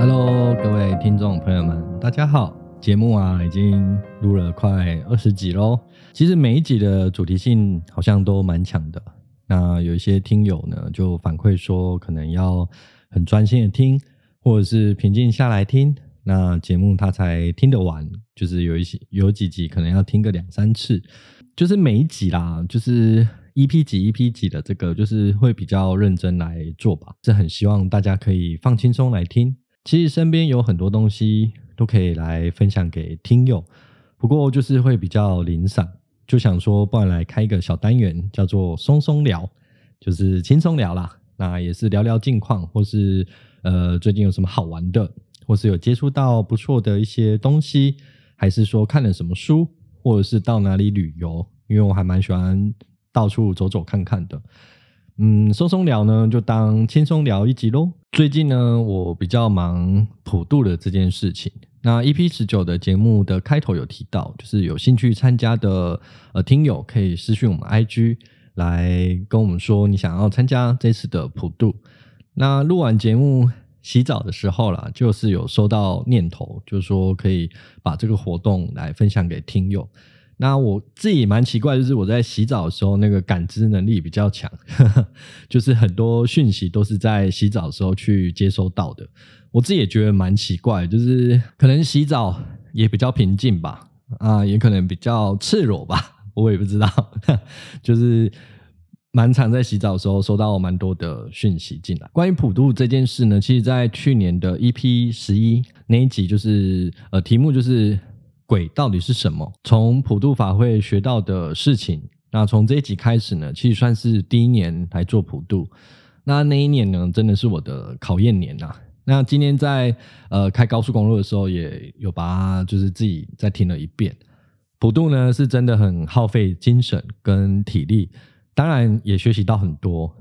Hello，各位听众朋友们，大家好。节目啊，已经录了快二十集喽。其实每一集的主题性好像都蛮强的。那有一些听友呢，就反馈说，可能要很专心的听，或者是平静下来听，那节目他才听得完。就是有一些有几集可能要听个两三次，就是每一集啦，就是 EP 几 EP 几的这个，就是会比较认真来做吧。是很希望大家可以放轻松来听。其实身边有很多东西都可以来分享给听友，不过就是会比较零散，就想说不然来开一个小单元，叫做松松聊，就是轻松聊啦。那也是聊聊近况，或是呃最近有什么好玩的，或是有接触到不错的一些东西，还是说看了什么书，或者是到哪里旅游，因为我还蛮喜欢到处走走看看的。嗯，松松聊呢，就当轻松聊一集喽。最近呢，我比较忙普渡的这件事情。那 EP 十九的节目的开头有提到，就是有兴趣参加的呃听友可以私讯我们 IG 来跟我们说你想要参加这次的普渡。那录完节目洗澡的时候啦，就是有收到念头，就是说可以把这个活动来分享给听友。那我自己蛮奇怪，就是我在洗澡的时候，那个感知能力比较强，就是很多讯息都是在洗澡的时候去接收到的。我自己也觉得蛮奇怪，就是可能洗澡也比较平静吧，啊，也可能比较赤裸吧，我也不知道。就是蛮常在洗澡的时候收到蛮多的讯息进来。关于普渡这件事呢，其实在去年的 EP 十一那一集，就是呃题目就是。鬼到底是什么？从普渡法会学到的事情。那从这一集开始呢，其实算是第一年来做普渡。那那一年呢，真的是我的考验年呐。那今天在呃开高速公路的时候，也有把它就是自己再听了一遍。普渡呢，是真的很耗费精神跟体力，当然也学习到很多。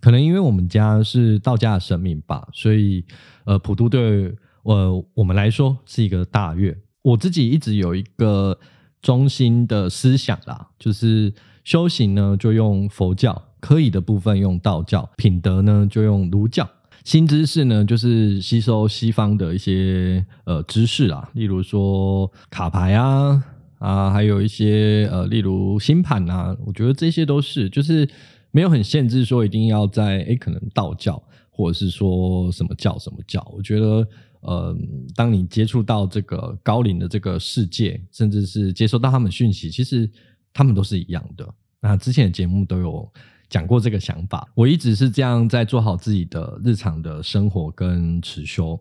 可能因为我们家是道家的神明吧，所以呃普渡对呃我们来说是一个大月。我自己一直有一个中心的思想啦，就是修行呢就用佛教，可以的部分用道教，品德呢就用儒教，新知识呢就是吸收西方的一些呃知识啦，例如说卡牌啊啊，还有一些呃例如星盘啊，我觉得这些都是就是没有很限制说一定要在诶可能道教或者是说什么教什么教，我觉得。呃，当你接触到这个高龄的这个世界，甚至是接收到他们讯息，其实他们都是一样的。那之前的节目都有讲过这个想法，我一直是这样在做好自己的日常的生活跟持修。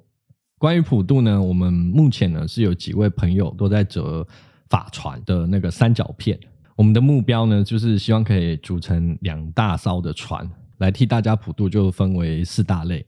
关于普渡呢，我们目前呢是有几位朋友都在折法船的那个三角片。我们的目标呢，就是希望可以组成两大艘的船来替大家普渡，就分为四大类。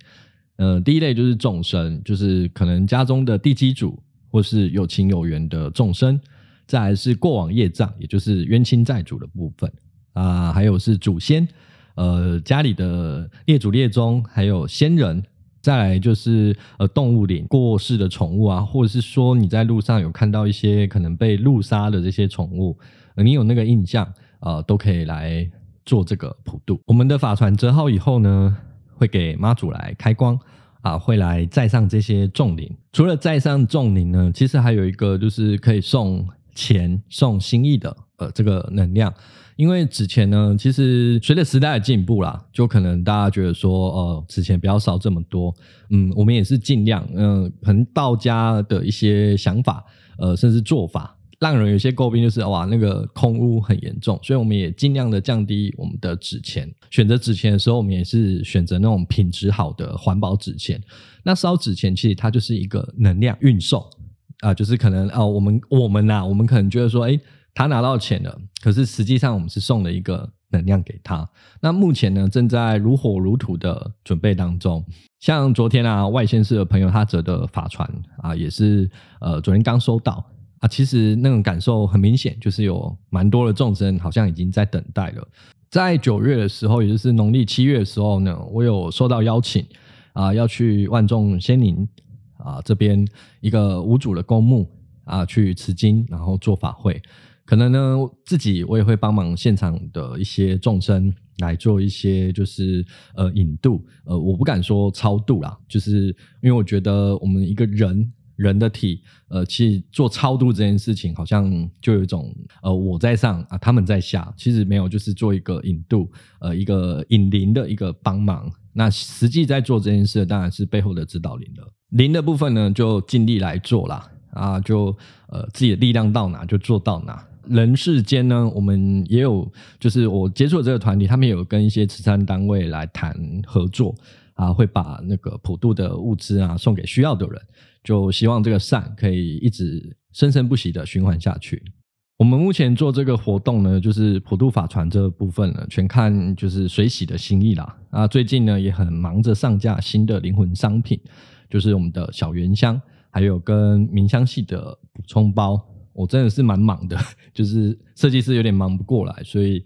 呃，第一类就是众生，就是可能家中的地基主或是有情有缘的众生；再来是过往业障，也就是冤亲债主的部分啊、还有是祖先，呃，家里的列祖列宗，还有先人；再来就是呃动物灵过世的宠物啊，或者是说你在路上有看到一些可能被路杀的这些宠物，你有那个印象啊、呃，都可以来做这个普渡。我们的法船折好以后呢，会给妈祖来开光啊，会来载上这些重灵。除了载上重灵呢，其实还有一个就是可以送钱、送心意的呃这个能量。因为纸钱呢，其实随着时代的进步啦，就可能大家觉得说，呃，纸钱不要烧这么多。嗯，我们也是尽量，嗯、可能道家的一些想法，呃，甚至做法。让人有些诟病，就是哇，那个空污很严重，所以我们也尽量的降低我们的纸钱。选择纸钱的时候，我们也是选择那种品质好的环保纸钱。那烧纸钱其实它就是一个能量运送啊、就是可能啊、我们我们呐、我们可能觉得说，诶，他拿到钱了，可是实际上我们是送了一个能量给他。那目前呢，正在如火如荼的准备当中。像昨天啊，外县市的朋友他折的法船啊，也是呃，昨天刚收到。啊，其实那种感受很明显，就是有蛮多的众生好像已经在等待了。在九月的时候，也就是农历七月的时候呢，我有收到邀请啊，要去万众仙灵啊这边一个无主的公墓啊去持经，然后做法会。可能呢自己我也会帮忙现场的一些众生来做一些就是呃引渡，呃我不敢说超度啦，就是因为我觉得我们一个人人的体，呃其实做超度这件事情好像就有一种呃我在上啊他们在下，其实没有，就是做一个引渡，呃一个引灵的一个帮忙。那实际在做这件事，当然是背后的指导灵了。灵的部分呢，就尽力来做啦。啊，就呃自己的力量到哪就做到哪。人世间呢，我们也有，就是我接触的这个团体，他们有跟一些慈善单位来谈合作啊，会把那个普渡的物资啊送给需要的人，就希望这个善可以一直生生不息的循环下去。我们目前做这个活动呢，就是普渡法船这部分呢，全看就是随喜的心意啦。啊，最近呢也很忙着上架新的灵魂商品，就是我们的小圆香，还有跟冥香系的补充包。我真的是蛮忙的，就是设计师有点忙不过来，所以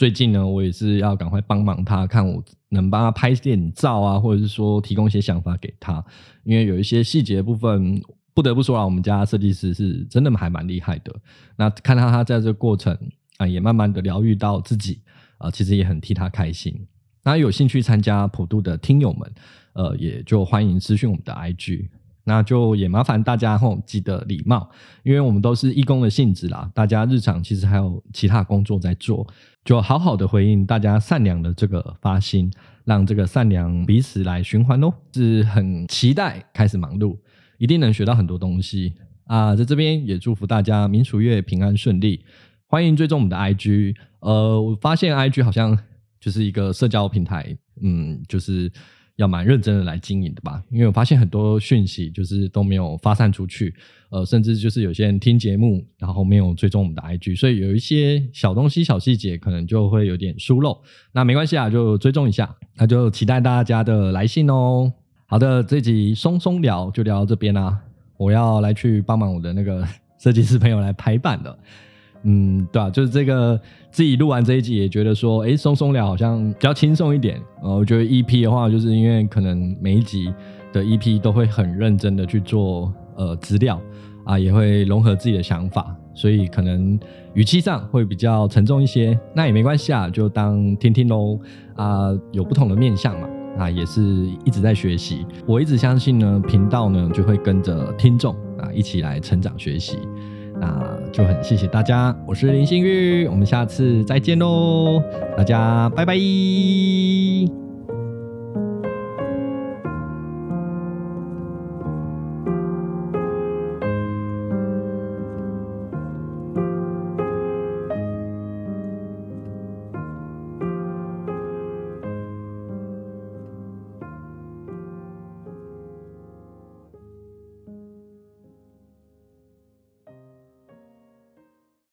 最近呢，我也是要赶快帮忙他，看我能帮他拍点照啊，或者是说提供一些想法给他，因为有一些细节部分。不得不说啊，我们家设计师是真的还蛮厉害的。那看到他在这个过程啊，也慢慢的疗愈到自己啊，其实也很替他开心。那有兴趣参加普渡的听友们，呃，也就欢迎私讯我们的 IG。那就也麻烦大家吼，记得礼貌，因为我们都是义工的性质啦。大家日常其实还有其他工作在做，就好好的回应大家善良的这个发心，让这个善良彼此来循环哦。是很期待开始忙碌。一定能学到很多东西啊！在这边也祝福大家民俗月平安顺利。欢迎追踪我们的 IG。呃，我发现 IG 好像就是一个社交平台，嗯，就是要蛮认真的来经营的吧。因为我发现很多讯息就是都没有发散出去，呃，甚至就是有些人听节目然后没有追踪我们的 IG，所以有一些小东西、小细节可能就会有点疏漏。那没关系啊，就追踪一下。那就期待大家的来信哦。好的，这集松松聊就聊到这边啦。我要来去帮忙我的那个设计师朋友来排版了。嗯，对啊，就是这个自己录完这一集也觉得说，诶，松松聊好像比较轻松一点。呃，我觉得 EP 的话，就是因为可能每一集的 EP 都会很认真的去做呃资料啊，也会融合自己的想法，所以可能语气上会比较沉重一些。那也没关系啊，就当听听喽。啊，有不同的面向嘛。啊，也是一直在学习。我一直相信呢，频道呢就会跟着听众啊一起来成长学习。那就很谢谢大家，我是林心玉，我们下次再见喽，大家拜拜。